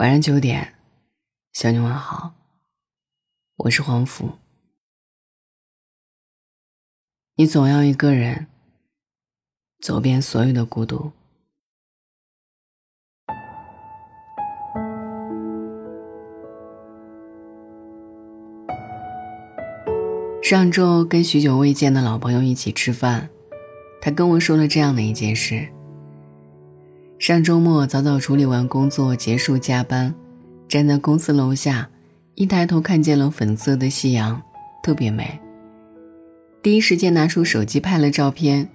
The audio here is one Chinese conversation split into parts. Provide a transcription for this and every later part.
晚上九点，向你问好。我是黄甫。你总要一个人走遍所有的孤独。上周跟许久未见的老朋友一起吃饭，他跟我说了这样的一件事。上周末早早处理完工作，结束加班，站在公司楼下，一抬头看见了粉色的夕阳，特别美。第一时间拿出手机拍了照片，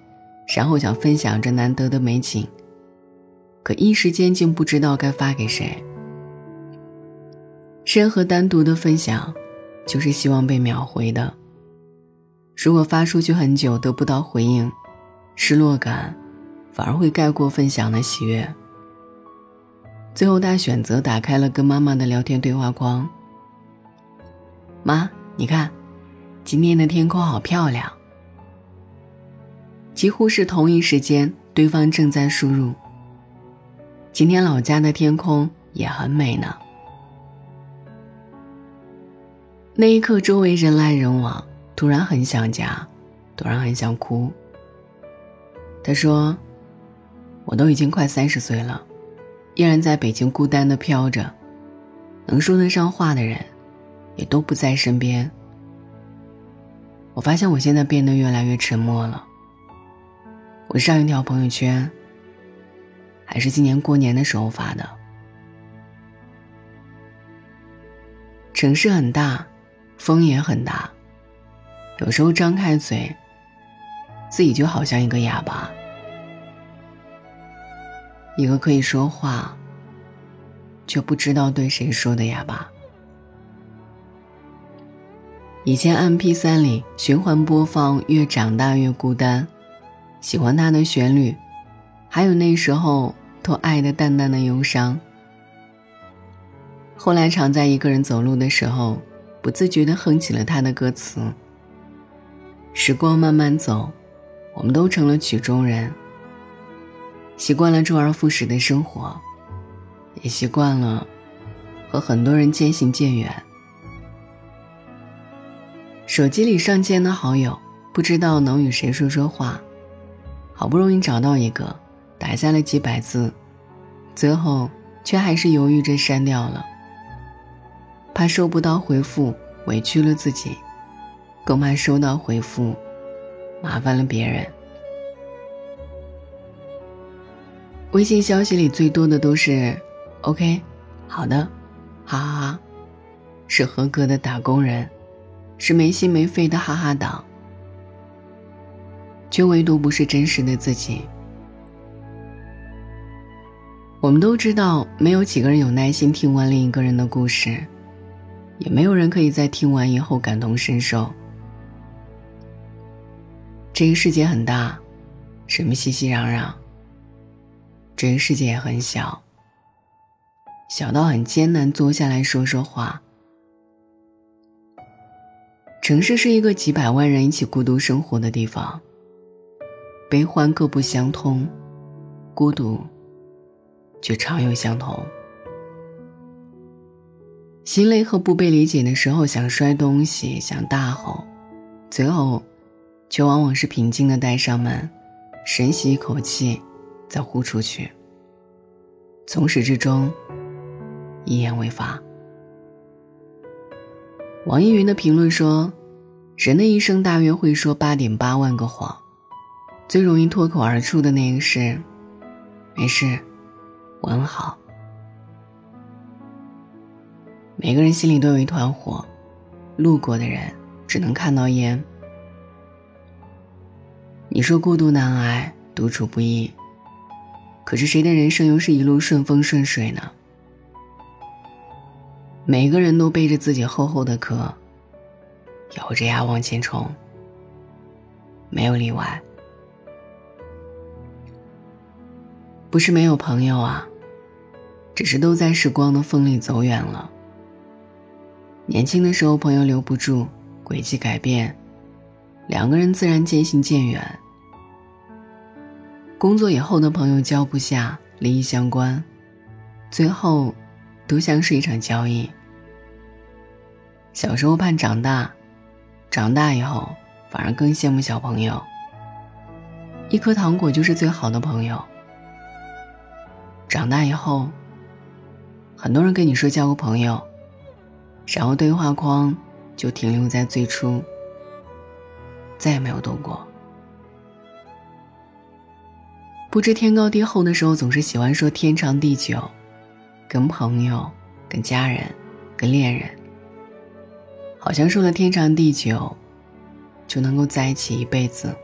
然后想分享这难得的美景，可一时间竟不知道该发给谁。任何单独的分享，就是希望被秒回的。如果发出去很久得不到回应，失落感。反而会盖过分享的喜悦。最后，他选择打开了跟妈妈的聊天对话框。妈，你看，今天的天空好漂亮。几乎是同一时间，对方正在输入。今天老家的天空也很美呢。那一刻，周围人来人往，突然很想家，突然很想哭。他说。我都已经快三十岁了，依然在北京孤单的飘着，能说得上话的人，也都不在身边。我发现我现在变得越来越沉默了。我上一条朋友圈，还是今年过年的时候发的。城市很大，风也很大，有时候张开嘴，自己就好像一个哑巴。一个可以说话，却不知道对谁说的哑巴。以前 M P 三里循环播放《越长大越孤单》，喜欢它的旋律，还有那时候都爱的淡淡的忧伤。后来常在一个人走路的时候，不自觉的哼起了他的歌词。时光慢慢走，我们都成了曲中人。习惯了周而复始的生活，也习惯了和很多人渐行渐远。手机里上千的好友，不知道能与谁说说话，好不容易找到一个，打下了几百字，最后却还是犹豫着删掉了，怕收不到回复委屈了自己，更怕收到回复麻烦了别人。微信消息里最多的都是 “OK”，好的，哈哈哈，是合格的打工人，是没心没肺的哈哈党，却唯独不是真实的自己。我们都知道，没有几个人有耐心听完另一个人的故事，也没有人可以在听完以后感同身受。这个世界很大，什么熙熙攘攘。这个世界也很小，小到很艰难坐下来说说话。城市是一个几百万人一起孤独生活的地方，悲欢各不相通，孤独却常有相同。心累和不被理解的时候，想摔东西，想大吼，最后却往往是平静的带上门，深吸一口气。再呼出去，从始至终一言未发。网易云的评论说：“人的一生大约会说八点八万个谎，最容易脱口而出的那个是‘没事，我很好’。每个人心里都有一团火，路过的人只能看到烟。你说孤独难挨，独处不易。”可是谁的人生又是一路顺风顺水呢？每个人都背着自己厚厚的壳，咬着牙往前冲，没有例外。不是没有朋友啊，只是都在时光的风里走远了。年轻的时候朋友留不住，轨迹改变，两个人自然渐行渐远。工作以后的朋友交不下，利益相关，最后都像是一场交易。小时候盼长大，长大以后反而更羡慕小朋友。一颗糖果就是最好的朋友。长大以后，很多人跟你说交个朋友，然后对话框就停留在最初，再也没有动过。不知天高地厚的时候，总是喜欢说天长地久，跟朋友、跟家人、跟恋人，好像说了天长地久，就能够在一起一辈子。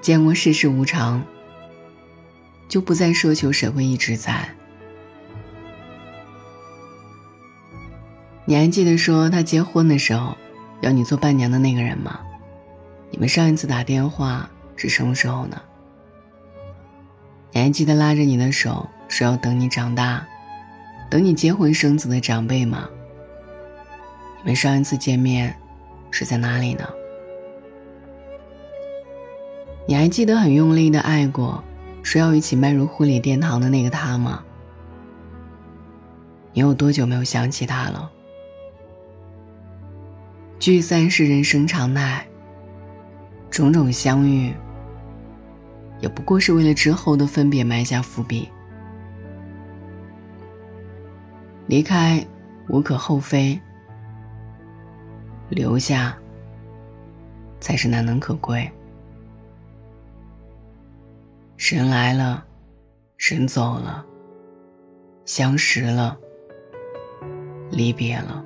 见过世事无常，就不再奢求谁会一直在。你还记得说他结婚的时候要你做伴娘的那个人吗？你们上一次打电话。是什么时候呢？你还记得拉着你的手说要等你长大，等你结婚生子的长辈吗？你们上一次见面是在哪里呢？你还记得很用力的爱过，说要一起迈入婚礼殿堂的那个他吗？你有多久没有想起他了？聚散是人生常态，种种相遇。也不过是为了之后的分别埋下伏笔。离开无可厚非，留下才是难能可贵。人来了，人走了，相识了，离别了，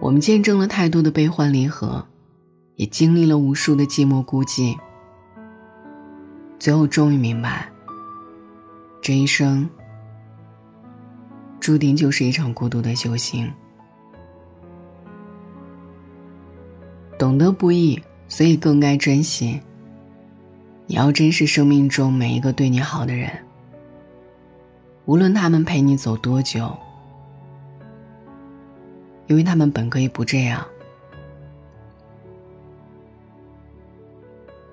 我们见证了太多的悲欢离合。也经历了无数的寂寞孤寂，最后终于明白，这一生注定就是一场孤独的修行。懂得不易，所以更该珍惜。你要珍视生命中每一个对你好的人，无论他们陪你走多久，因为他们本可以不这样。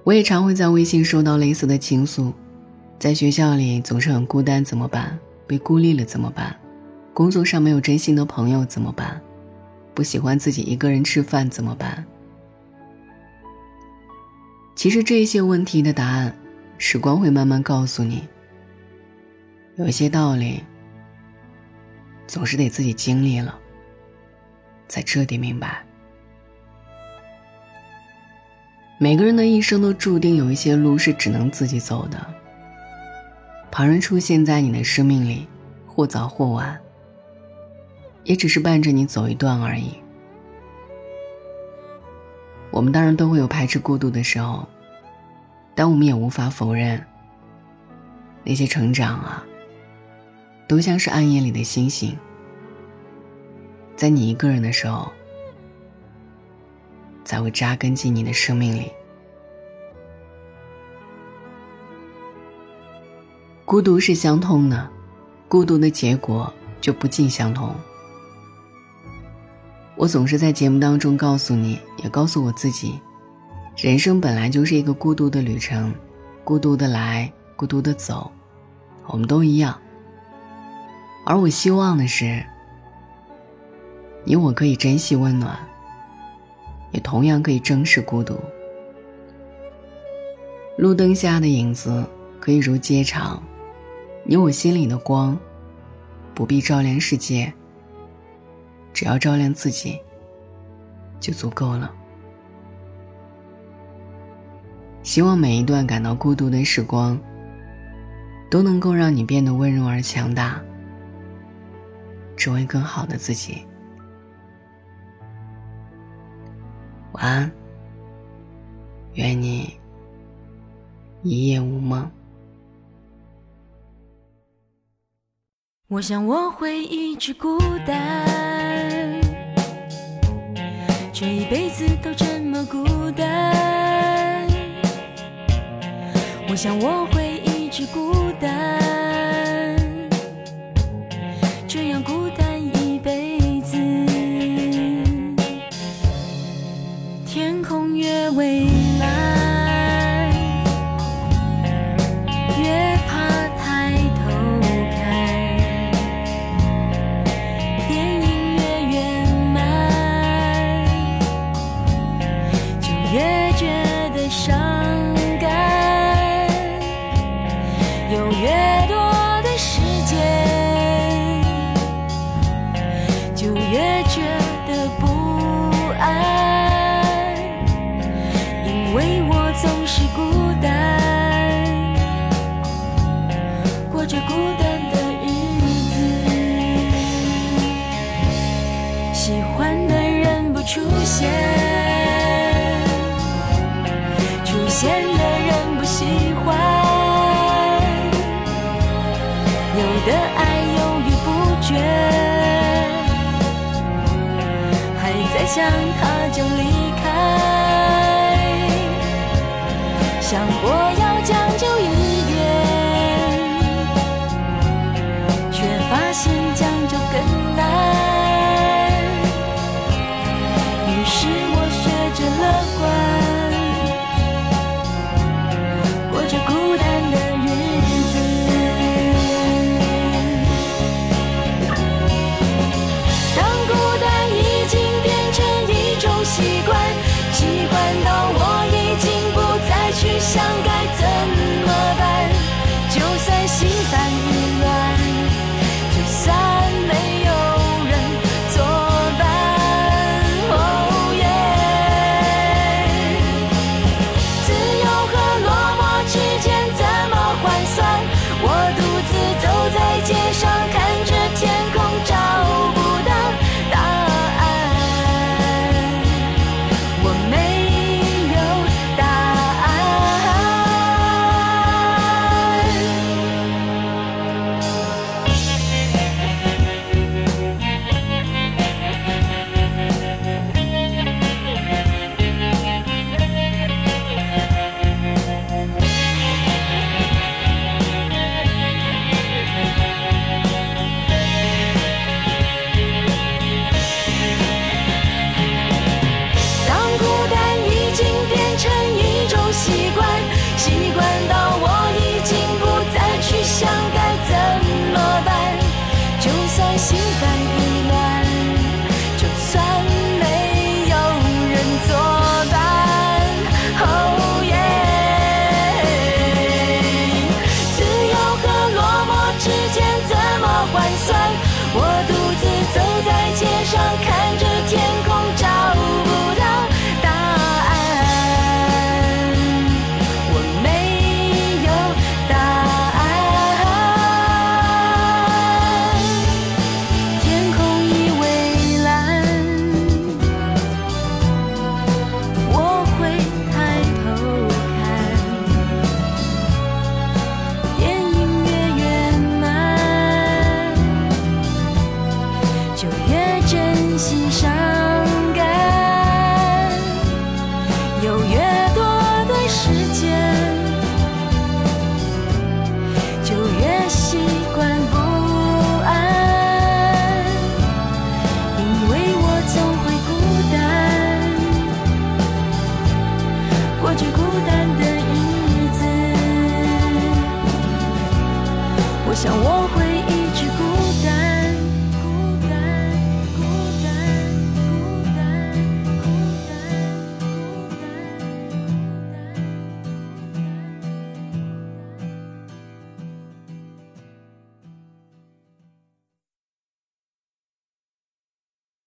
我也常会在微信收到类似的倾诉，在学校里总是很孤单，怎么办？被孤立了怎么办？工作上没有真心的朋友怎么办？不喜欢自己一个人吃饭怎么办？其实这些问题的答案，时光会慢慢告诉你。有些道理，总是得自己经历了，才彻底明白。每个人的一生都注定有一些路是只能自己走的。旁人出现在你的生命里，或早或晚，也只是伴着你走一段而已。我们当然都会有排斥孤独的时候，但我们也无法否认，那些成长啊，都像是暗夜里的星星，在你一个人的时候。才会扎根进你的生命里。孤独是相通的，孤独的结果就不尽相同。我总是在节目当中告诉你，也告诉我自己，人生本来就是一个孤独的旅程，孤独的来，孤独的走，我们都一样。而我希望的是，你我可以珍惜温暖。也同样可以正视孤独。路灯下的影子可以如街长，你我心里的光，不必照亮世界，只要照亮自己，就足够了。希望每一段感到孤独的时光，都能够让你变得温柔而强大，成为更好的自己。晚安，愿你一夜无梦。我想我会一直孤单，这一辈子都这么孤单。我想我会 yeah. 想他就离开，想过